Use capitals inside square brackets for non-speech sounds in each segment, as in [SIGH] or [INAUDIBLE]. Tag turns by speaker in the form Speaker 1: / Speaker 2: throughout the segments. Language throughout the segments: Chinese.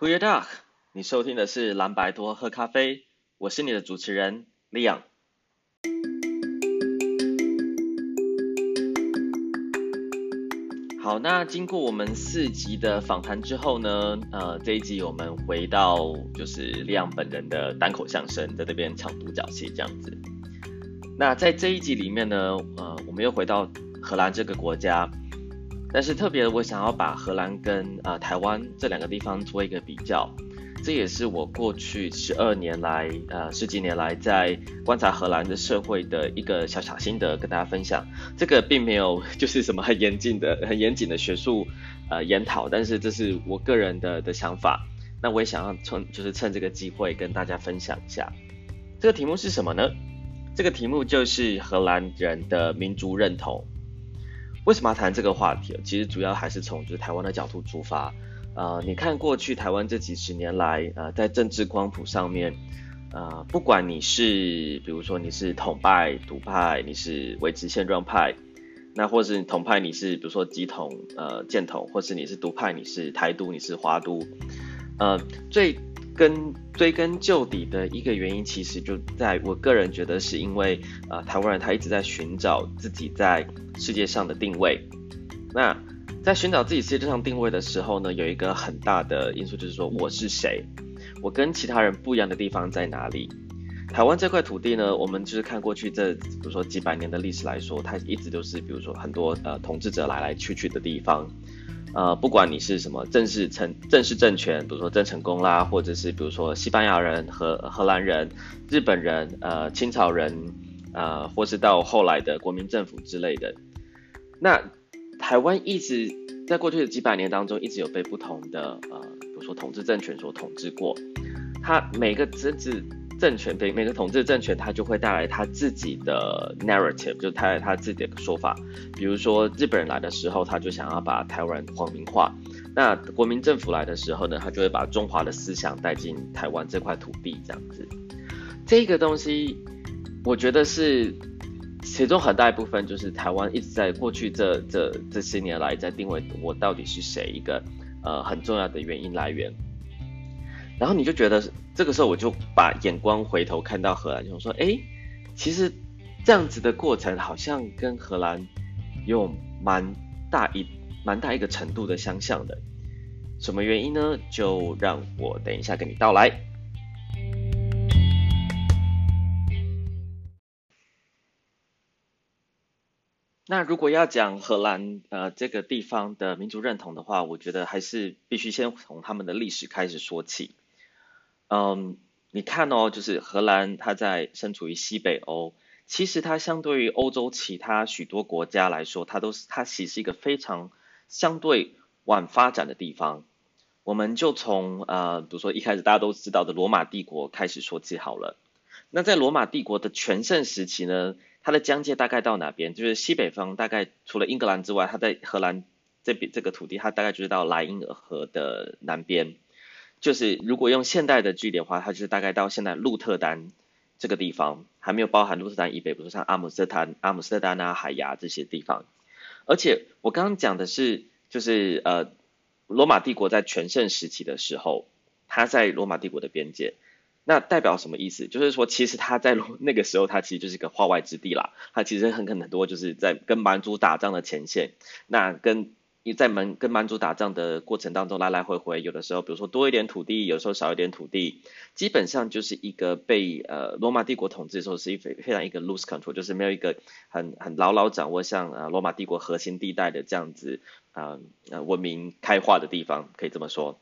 Speaker 1: Goeiedag，你收听的是蓝白多喝咖啡，我是你的主持人 Leon。好，那经过我们四集的访谈之后呢，呃，这一集我们回到就是 Leon 本人的单口相声，在这边唱独角戏这样子。那在这一集里面呢，呃，我们又回到荷兰这个国家。但是特别，我想要把荷兰跟呃台湾这两个地方做一个比较，这也是我过去十二年来呃十几年来在观察荷兰的社会的一个小小心得跟大家分享。这个并没有就是什么很严谨的很严谨的学术呃研讨，但是这是我个人的的想法。那我也想要从就是趁这个机会跟大家分享一下。这个题目是什么呢？这个题目就是荷兰人的民族认同。为什么要谈这个话题？其实主要还是从就是台湾的角度出发。呃，你看过去台湾这几十年来，呃，在政治光谱上面，呃，不管你是比如说你是统派、独派，你是维持现状派，那或是统派你是比如说基统、呃建统，或是你是独派你是台独、你是华独，呃，最根追根究底的一个原因，其实就在我个人觉得是因为，呃，台湾人他一直在寻找自己在世界上的定位。那在寻找自己世界上定位的时候呢，有一个很大的因素就是说，我是谁？我跟其他人不一样的地方在哪里？台湾这块土地呢，我们就是看过去这，比如说几百年的历史来说，它一直都是，比如说很多呃统治者来来去去的地方。呃，不管你是什么正式政正式政权，比如说郑成功啦，或者是比如说西班牙人、荷荷兰人、日本人、呃清朝人，呃，或是到后来的国民政府之类的，那台湾一直在过去的几百年当中，一直有被不同的呃，比如说统治政权所统治过，它每个政治。政权对每个统治政权，它就会带来他自己的 narrative，就他他自己的说法。比如说日本人来的时候，他就想要把台湾皇民化；那国民政府来的时候呢，他就会把中华的思想带进台湾这块土地，这样子。这个东西，我觉得是其中很大一部分，就是台湾一直在过去这这这些年来在定位我到底是谁一个呃很重要的原因来源。然后你就觉得这个时候，我就把眼光回头看到荷兰，就说：哎，其实这样子的过程好像跟荷兰有蛮大一蛮大一个程度的相像的。什么原因呢？就让我等一下跟你道来。那如果要讲荷兰呃这个地方的民族认同的话，我觉得还是必须先从他们的历史开始说起。嗯，你看哦，就是荷兰，它在身处于西北欧，其实它相对于欧洲其他许多国家来说，它都是它其实是一个非常相对晚发展的地方。我们就从呃，比如说一开始大家都知道的罗马帝国开始说起好了。那在罗马帝国的全盛时期呢，它的疆界大概到哪边？就是西北方，大概除了英格兰之外，它在荷兰这边这个土地，它大概就是到莱茵河的南边。就是如果用现代的距离的话，它就是大概到现在鹿特丹这个地方，还没有包含鹿特丹以北，比如说像阿姆斯特丹、阿姆斯特丹啊、海牙这些地方。而且我刚刚讲的是，就是呃，罗马帝国在全盛时期的时候，它在罗马帝国的边界，那代表什么意思？就是说，其实它在 [LAUGHS] 那个时候，它其实就是个化外之地啦。它其实很可能多就是在跟蛮族打仗的前线，那跟。你在蛮跟蛮族打仗的过程当中，来来回回，有的时候，比如说多一点土地，有时候少一点土地，基本上就是一个被呃罗马帝国统治的时候，是一非非常一个 loose control，就是没有一个很很牢牢掌握像呃罗马帝国核心地带的这样子啊呃文明开化的地方，可以这么说。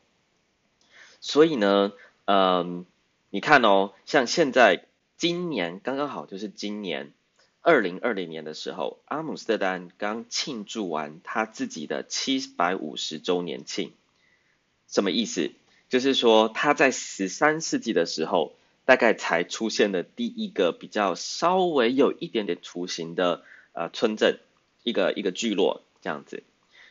Speaker 1: 所以呢，嗯、你看哦，像现在今年刚刚好就是今年。二零二零年的时候，阿姆斯特丹刚庆祝完他自己的七百五十周年庆。什么意思？就是说他在十三世纪的时候，大概才出现的第一个比较稍微有一点点雏形的呃村镇，一个一个聚落这样子。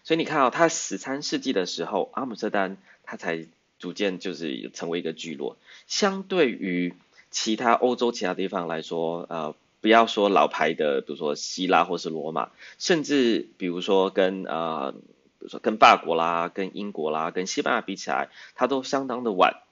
Speaker 1: 所以你看到、哦、他十三世纪的时候，阿姆斯特丹他才逐渐就是成为一个聚落。相对于其他欧洲其他地方来说，呃。不要说老牌的，比如说希腊或是罗马，甚至比如说跟呃比如说跟法国啦、跟英国啦、跟西班牙比起来，它都相当的晚。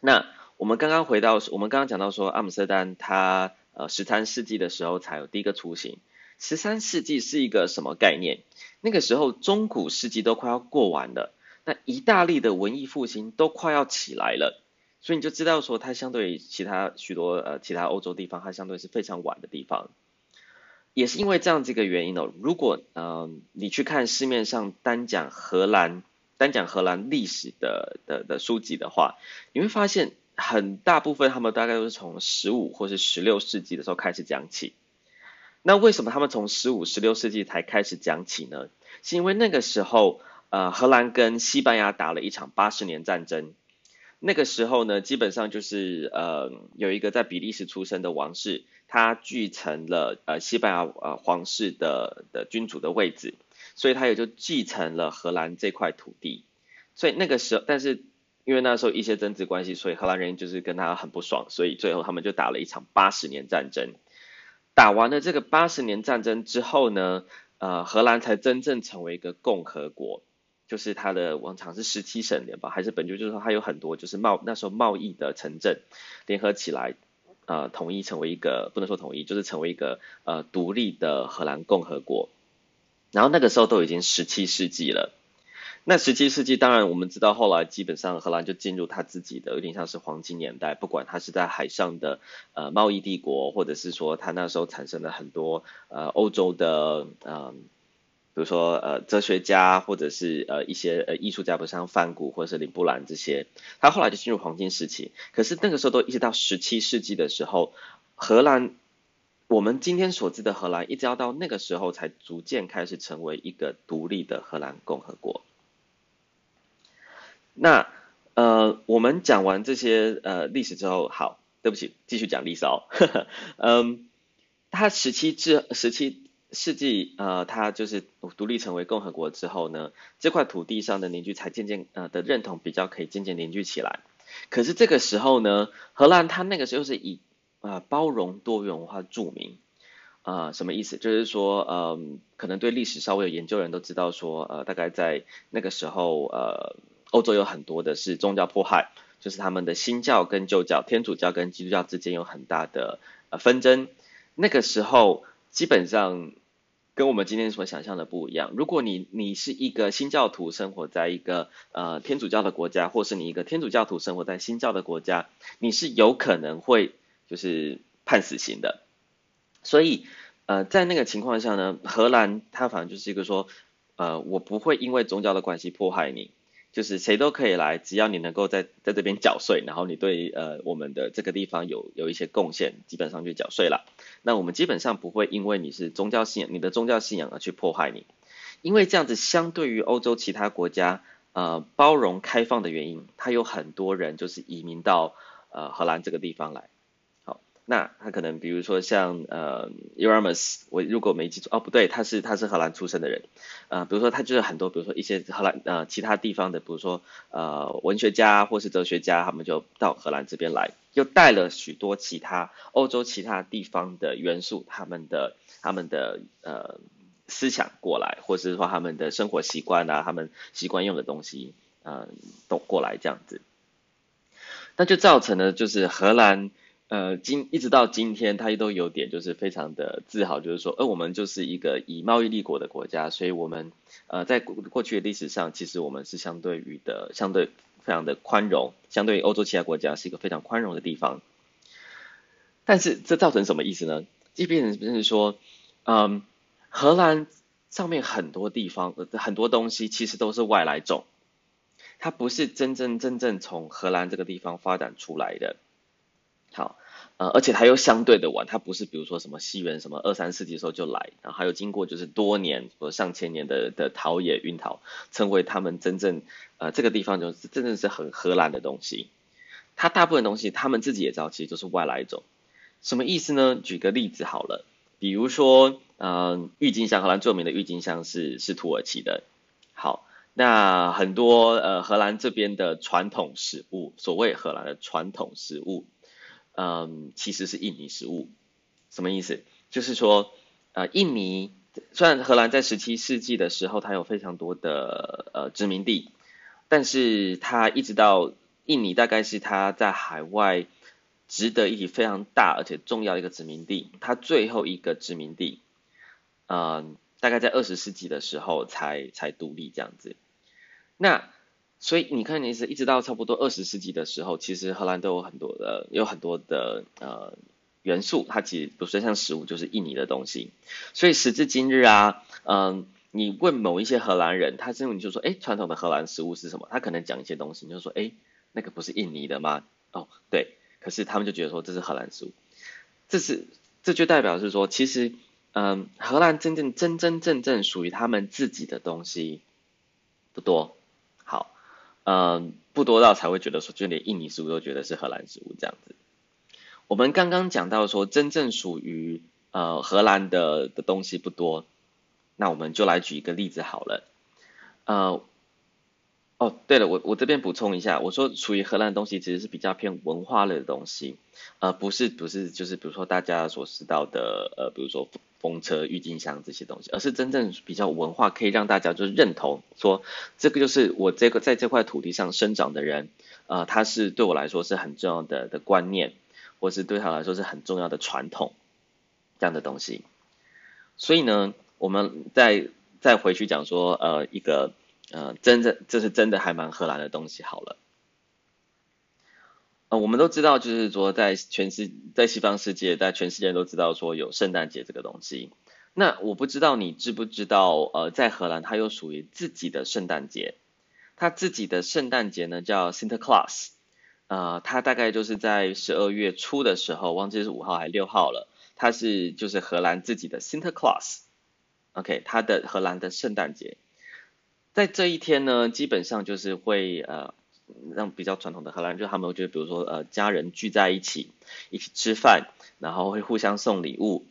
Speaker 1: 那我们刚刚回到，我们刚刚讲到说，阿姆斯特丹它呃十三世纪的时候才有第一个雏形。十三世纪是一个什么概念？那个时候中古世纪都快要过完了，那意大利的文艺复兴都快要起来了，所以你就知道说，它相对于其他许多呃其他欧洲地方，它相对是非常晚的地方。也是因为这样子一个原因哦，如果嗯、你去看市面上单讲荷兰单讲荷兰历史的的的书籍的话，你会发现很大部分他们大概都是从十五或是十六世纪的时候开始讲起。那为什么他们从十五、十六世纪才开始讲起呢？是因为那个时候，呃，荷兰跟西班牙打了一场八十年战争。那个时候呢，基本上就是呃，有一个在比利时出生的王室，他继承了呃西班牙呃皇室的的君主的位置，所以他也就继承了荷兰这块土地。所以那个时候，但是因为那时候一些政治关系，所以荷兰人就是跟他很不爽，所以最后他们就打了一场八十年战争。打完了这个八十年战争之后呢，呃，荷兰才真正成为一个共和国，就是它的往常是十七省联邦，还是本就就是说它有很多就是贸那时候贸易的城镇联合起来，呃，统一成为一个不能说统一，就是成为一个呃独立的荷兰共和国，然后那个时候都已经十七世纪了。那十七世纪，当然我们知道，后来基本上荷兰就进入他自己的有点像是黄金年代，不管他是在海上的呃贸易帝国，或者是说他那时候产生了很多呃欧洲的呃，比如说呃哲学家，或者是呃一些呃艺术家，比如像梵谷或者是林布兰这些，他后来就进入黄金时期。可是那个时候都一直到十七世纪的时候，荷兰我们今天所知的荷兰，一直要到那个时候才逐渐开始成为一个独立的荷兰共和国。那呃，我们讲完这些呃历史之后，好，对不起，继续讲历史哦。[LAUGHS] 嗯，他十七至十七世纪，呃，他就是独立成为共和国之后呢，这块土地上的邻居才渐渐呃的认同比较可以渐渐凝聚起来。可是这个时候呢，荷兰它那个时候是以啊、呃、包容多元文化著名啊、呃，什么意思？就是说，嗯、呃，可能对历史稍微有研究的人都知道说，呃，大概在那个时候，呃。欧洲有很多的是宗教迫害，就是他们的新教跟旧教，天主教跟基督教之间有很大的呃纷争。那个时候基本上跟我们今天所想象的不一样。如果你你是一个新教徒生活在一个呃天主教的国家，或是你一个天主教徒生活在新教的国家，你是有可能会就是判死刑的。所以呃在那个情况下呢，荷兰它反正就是一个说呃我不会因为宗教的关系迫害你。就是谁都可以来，只要你能够在在这边缴税，然后你对呃我们的这个地方有有一些贡献，基本上就缴税了。那我们基本上不会因为你是宗教信仰，你的宗教信仰而去迫害你，因为这样子相对于欧洲其他国家呃包容开放的原因，它有很多人就是移民到呃荷兰这个地方来。那他可能比如说像呃 e r a m u s 我如果没记错哦不对，他是他是荷兰出生的人，呃比如说他就是很多比如说一些荷兰呃其他地方的，比如说呃文学家或是哲学家，他们就到荷兰这边来，又带了许多其他欧洲其他地方的元素，他们的他们的呃思想过来，或是说他们的生活习惯啊，他们习惯用的东西，呃都过来这样子，那就造成了就是荷兰。呃，今一直到今天，他都有点就是非常的自豪，就是说，呃，我们就是一个以贸易立国的国家，所以我们呃在过过去的历史上，其实我们是相对于的相对非常的宽容，相对于欧洲其他国家是一个非常宽容的地方。但是这造成什么意思呢？即便是说，嗯，荷兰上面很多地方很多东西其实都是外来种，它不是真真正正从荷兰这个地方发展出来的。好。而且它又相对的晚，它不是比如说什么西元什么二三世纪的时候就来，然后还有经过就是多年或上千年的的陶冶熏陶，成为他们真正呃这个地方就是真正是很荷兰的东西。它大部分东西他们自己也知道，其实就是外来种。什么意思呢？举个例子好了，比如说呃郁金香，荷兰著名的郁金香是是土耳其的。好，那很多呃荷兰这边的传统食物，所谓荷兰的传统食物。嗯，其实是印尼食物，什么意思？就是说，呃，印尼虽然荷兰在十七世纪的时候，它有非常多的呃殖民地，但是它一直到印尼，大概是它在海外值得一提非常大而且重要的一个殖民地，它最后一个殖民地，嗯、大概在二十世纪的时候才才独立这样子。那所以你看，你是一直到差不多二十世纪的时候，其实荷兰都有很多的有很多的呃。元素，它其实不是像食物，就是印尼的东西。所以时至今日啊，嗯，你问某一些荷兰人，他认为你就说，哎，传统的荷兰食物是什么？他可能讲一些东西，你就说，哎，那个不是印尼的吗？哦，对。可是他们就觉得说这是荷兰食物，这是这就代表是说，其实，嗯，荷兰真正真真正正属于他们自己的东西不多。嗯，不多到才会觉得说，就连印尼食物都觉得是荷兰食物这样子。我们刚刚讲到说，真正属于呃荷兰的的东西不多，那我们就来举一个例子好了。呃，哦，对了，我我这边补充一下，我说属于荷兰的东西其实是比较偏文化类的东西，呃，不是不是就是比如说大家所知道的呃，比如说风车、郁金香这些东西，而是真正比较文化，可以让大家就是认同说，这个就是我这个在这块土地上生长的人，呃，他是对我来说是很重要的的观念。或是对他来说是很重要的传统，这样的东西。所以呢，我们再再回去讲说，呃，一个呃，真正这是真的还蛮荷兰的东西。好了，呃，我们都知道，就是说在全世在西方世界，在全世界都知道说有圣诞节这个东西。那我不知道你知不知道，呃，在荷兰它有属于自己的圣诞节，它自己的圣诞节呢叫 Sinterklaas。呃，它大概就是在十二月初的时候，忘记是五号还是六号了。它是就是荷兰自己的 Sinterklaas，OK，它的荷兰的圣诞节，在这一天呢，基本上就是会呃让比较传统的荷兰，就他们就比如说呃家人聚在一起一起吃饭，然后会互相送礼物。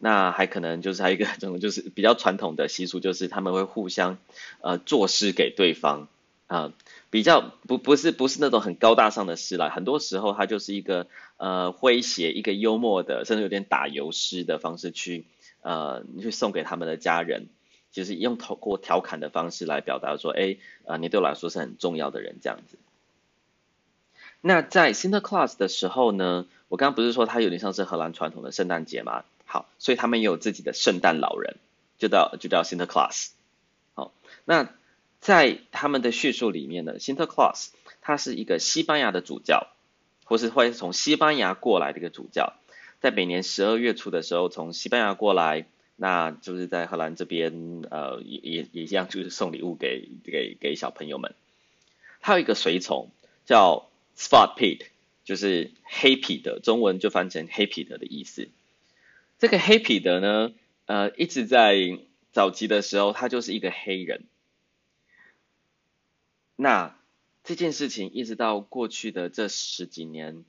Speaker 1: 那还可能就是还有一个 [LAUGHS] 这种就是比较传统的习俗，就是他们会互相呃作诗给对方啊。比较不不是不是那种很高大上的诗啦，很多时候它就是一个呃诙谐、一个幽默的，甚至有点打油诗的方式去呃去送给他们的家人，就是用透过调侃的方式来表达说，哎，呃，你对我来说是很重要的人这样子。那在 Sinterklaas 的时候呢，我刚刚不是说它有点像是荷兰传统的圣诞节吗？好，所以他们也有自己的圣诞老人，就叫就叫 Sinterklaas。好，那。在他们的叙述里面呢，Sinterklaas 他是一个西班牙的主教，或是会从西班牙过来的一个主教，在每年十二月初的时候从西班牙过来，那就是在荷兰这边，呃，也也也一样，就是送礼物给给给小朋友们。还有一个随从叫 Spot Piet，就是黑皮的，中文就翻成黑皮的的意思。这个黑皮的呢，呃，一直在早期的时候，他就是一个黑人。那这件事情一直到过去的这十几年，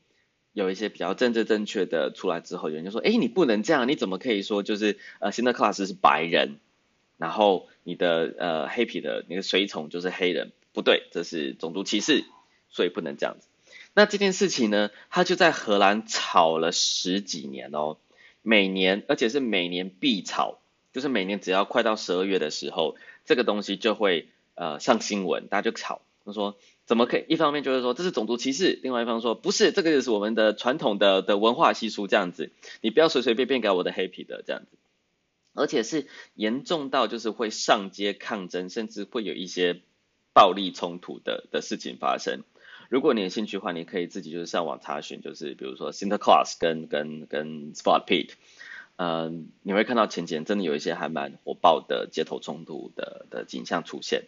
Speaker 1: 有一些比较政治正确的出来之后，有人就说：“哎，你不能这样，你怎么可以说就是呃，Sinterklaas 是白人，然后你的呃黑皮的那个随从就是黑人，不对，这是种族歧视，所以不能这样子。”那这件事情呢，他就在荷兰吵了十几年哦，每年而且是每年必吵，就是每年只要快到十二月的时候，这个东西就会。呃，上新闻，大家就吵，他说怎么可以？一方面就是说这是种族歧视，另外一方说不是，这个就是我们的传统的的文化习俗这样子，你不要随随便便给我的黑皮的这样子，而且是严重到就是会上街抗争，甚至会有一些暴力冲突的的事情发生。如果你有兴趣的话，你可以自己就是上网查询，就是比如说 Sinterklaas 跟跟跟 Zwarte Piet，呃，你会看到前几年真的有一些还蛮火爆的街头冲突的的景象出现。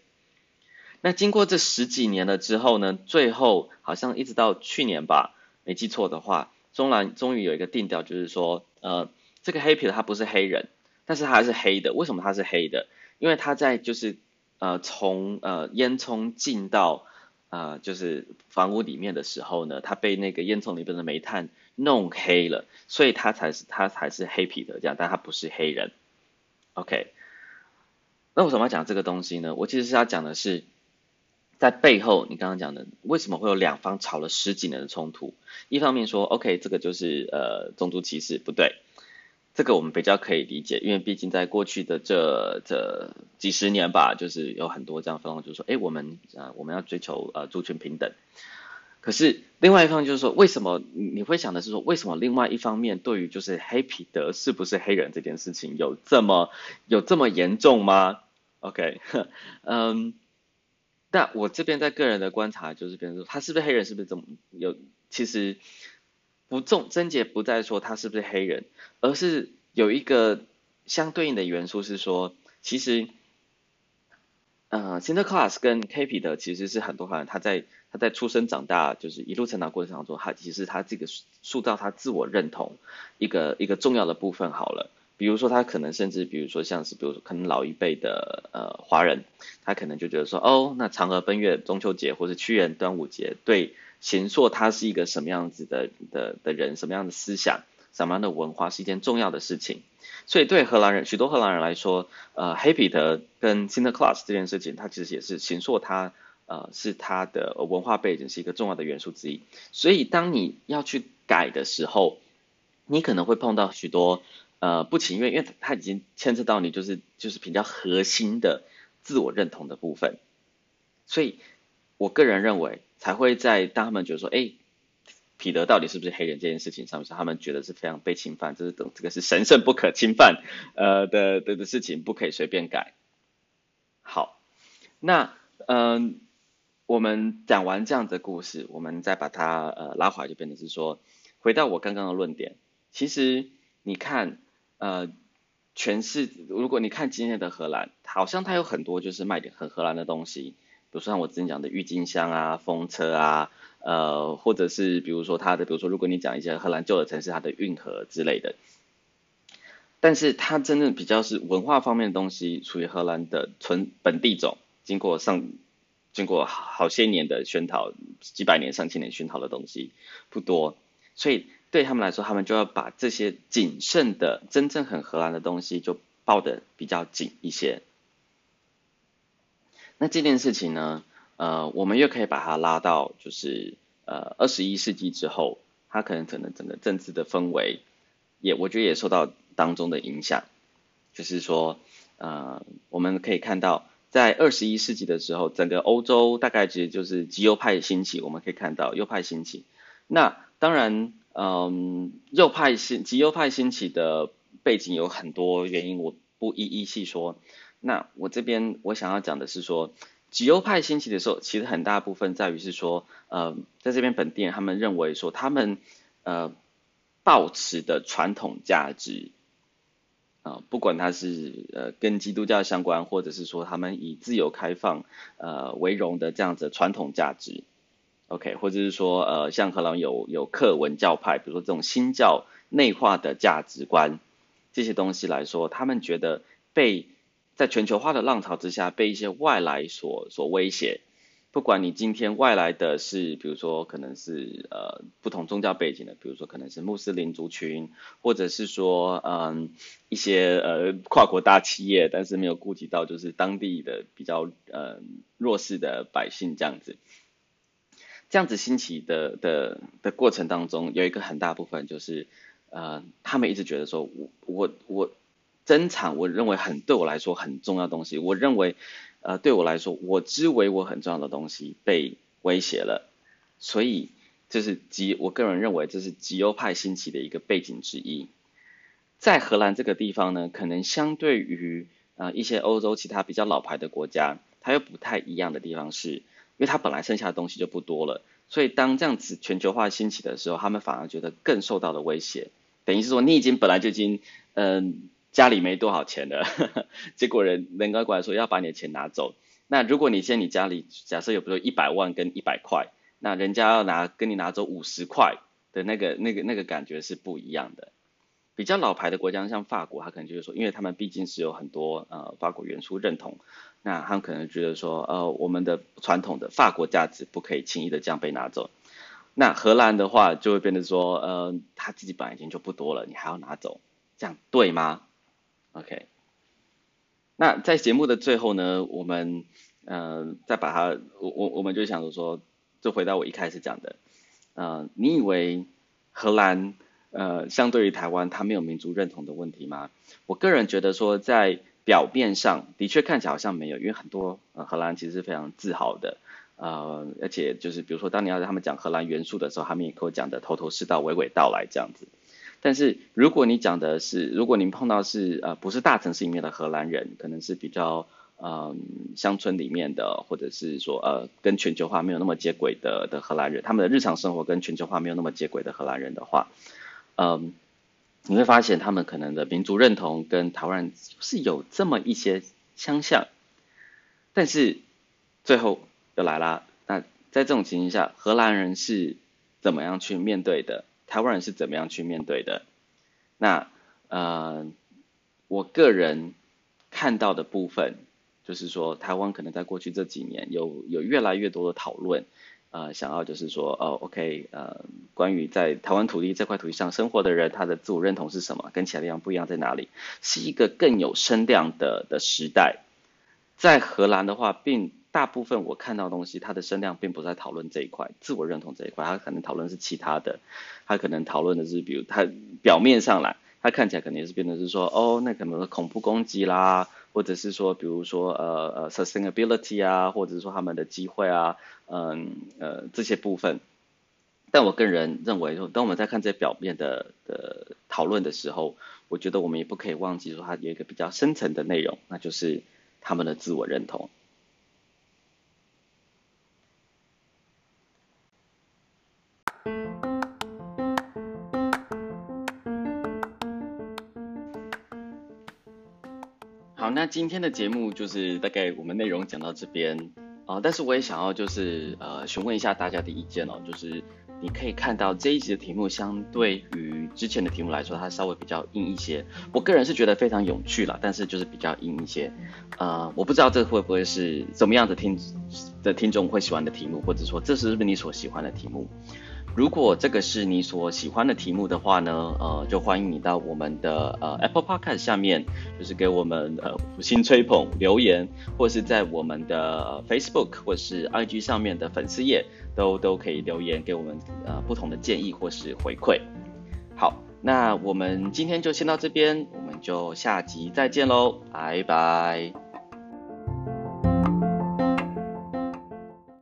Speaker 1: 那经过这十几年了之后呢，最后好像一直到去年吧，没记错的话，中南终于有一个定调，就是说，呃，这个黑皮的他不是黑人，但是他还是黑的。为什么他是黑的？因为他在就是呃从呃烟囱进到呃就是房屋里面的时候呢，他被那个烟囱里边的煤炭弄黑了，所以他才是他才是黑皮的这样，但他不是黑人。OK，那为什么要讲这个东西呢？我其实是要讲的是。在背后，你刚刚讲的，为什么会有两方吵了十几年的冲突？一方面说，OK，这个就是呃种族歧视，不对。这个我们比较可以理解，因为毕竟在过去的这这几十年吧，就是有很多这样的方，就是说，哎，我们啊，我们要追求呃族群平等。可是另外一方就是说，为什么你会想的是说，为什么另外一方面对于就是黑彼得是不是黑人这件事情有这么有这么严重吗？OK，嗯，但我这边在个人的观察就是，比如说他是不是黑人，是不是这么有其实。不重症结不在说他是不是黑人，而是有一个相对应的元素是说，其实，呃，Sinterklaas 跟黑彼得其实是很多人他在他在出生长大，就是一路成长过程当中，他其实他这个塑造他自我认同一个一个重要的部分好了。比如说他可能甚至比如说像是比如说可能老一辈的呃华人，他可能就觉得说哦，那嫦娥奔月、中秋节或是屈原端午节对。形塑他是一个什么样子的的的人，什么样的思想，什么样的文化是一件重要的事情。所以对荷兰人，许多荷兰人来说，呃，黑彼得跟 Sinterklaas 这件事情，它其实也是形塑他，呃，是他的文化背景是一个重要的元素之一。所以当你要去改的时候，你可能会碰到许多呃不情愿，因为它已经牵涉到你就是就是比较核心的自我认同的部分。所以我个人认为。才会在当他们觉得说，哎，彼得到底是不是黑人这件事情上面，他们觉得是非常被侵犯，这是等这个是神圣不可侵犯，呃的的的事情，不可以随便改。好，那嗯，我们讲完这样的故事，我们再把它呃拉回来，就变成是说，回到我刚刚的论点，其实你看，呃，全是如果你看今天的荷兰，好像它有很多就是卖点很荷兰的东西。比如说像我之前讲的郁金香啊、风车啊，呃，或者是比如说它的，比如说如果你讲一些荷兰旧的城市，它的运河之类的，但是它真正比较是文化方面的东西，属于荷兰的纯本地种，经过上经过好些年的熏陶，几百年、上千年熏陶的东西不多，所以对他们来说，他们就要把这些谨慎的真正很荷兰的东西就抱得比较紧一些。那这件事情呢，呃，我们又可以把它拉到，就是呃，二十一世纪之后，它可能可能整个政治的氛围，也我觉得也受到当中的影响。就是说，呃，我们可以看到，在二十一世纪的时候，整个欧洲大概其实就是极右派兴起。我们可以看到右派兴起。那当然，嗯，右派兴极右派兴起的背景有很多原因，我不一一细说。那我这边我想要讲的是说，极右派兴起的时候，其实很大部分在于是说，呃，在这边本地人他们认为说，他们呃抱持的传统价值，啊、呃，不管他是呃跟基督教相关，或者是说他们以自由开放呃为荣的这样子传统价值，OK，或者是说呃像荷兰有有克文教派，比如说这种新教内化的价值观这些东西来说，他们觉得被在全球化的浪潮之下，被一些外来所所威胁。不管你今天外来的是，比如说可能是呃不同宗教背景的，比如说可能是穆斯林族群，或者是说嗯一些呃跨国大企业，但是没有顾及到就是当地的比较呃弱势的百姓这样子。这样子兴起的的的过程当中，有一个很大部分就是呃他们一直觉得说我我我。珍藏，我认为很对我来说很重要的东西。我认为，呃，对我来说，我之为我很重要的东西被威胁了，所以这是极，我个人认为这是极右派兴起的一个背景之一。在荷兰这个地方呢，可能相对于啊、一些欧洲其他比较老牌的国家，它又不太一样的地方是，因为它本来剩下的东西就不多了，所以当这样子全球化兴起的时候，他们反而觉得更受到了威胁。等于是说，你已经本来就已经，嗯、家里没多少钱的，[LAUGHS] 结果人人家过来说要把你的钱拿走。那如果你现在你家里假设有比如一百万跟一百块，那人家要拿跟你拿走五十块的那个那个那个感觉是不一样的。比较老牌的国家像法国，他可能就是说，因为他们毕竟是有很多呃法国元素认同，那他们可能觉得说，呃我们的传统的法国价值不可以轻易的这样被拿走。那荷兰的话就会变得说，呃他自己本来已经就不多了，你还要拿走，这样对吗？OK，那在节目的最后呢，我们、呃、再把它，我我我们就想着说，就回到我一开始讲的，呃，你以为荷兰
Speaker 2: 呃，相对于台湾，它没有民族认同的问题吗？我个人觉得说，在表面上的确看起来好像没有，因为很多呃荷兰其实是非常自豪的，呃，而且就是比如说当你要他们讲荷兰元素的时候，他们也给我讲的头头是道、娓娓道来这样子。但是如果你讲的是，如果您碰到是呃不是大城市里面的荷兰人，可能是比较呃乡村里面的，或者是说呃跟全球化没有那么接轨的的荷兰人，他们的日常生活跟全球化没有那么接轨的荷兰人的话，嗯、你会发现他们可能的民族认同跟台湾人是有这么一些相像，但是最后又来啦，那在这种情形下，荷兰人是怎么样去面对的？台湾人是怎么样去面对的？那呃，我个人看到的部分，就是说台湾可能在过去这几年有有越来越多的讨论，呃，想要就是说，哦，OK，呃，关于在台湾土地这块土地上生活的人，他的自我认同是什么？跟其他地方不一样在哪里？是一个更有声量的的时代。在荷兰的话，并。大部分我看到东西，它的声量并不在讨论这一块，自我认同这一块，它可能讨论是其他的，它可能讨论的是，比如它表面上来，它看起来可能也是变得是说，哦，那可能是恐怖攻击啦，或者是说，比如说呃呃 sustainability 啊，或者是说他们的机会啊，嗯呃这些部分。但我个人认为说，当我们在看这些表面的的讨论的时候，我觉得我们也不可以忘记说，它有一个比较深层的内容，那就是他们的自我认同。那今天的节目就是大概我们内容讲到这边啊，但是我也想要就是呃询问一下大家的意见哦，就是你可以看到这一集的题目相对于之前的题目来说，它稍微比较硬一些。我个人是觉得非常有趣啦，但是就是比较硬一些。呃，我不知道这会不会是怎么样的听的听众会喜欢的题目，或者说这是不是你所喜欢的题目？如果这个是你所喜欢的题目的话呢，呃，就欢迎你到我们的呃 Apple Podcast 下面，就是给我们呃五星吹捧留言，或是在我们的 Facebook 或是 IG 上面的粉丝页都都可以留言给我们呃不同的建议或是回馈。好，那我们今天就先到这边，我们就下集再见喽，拜拜。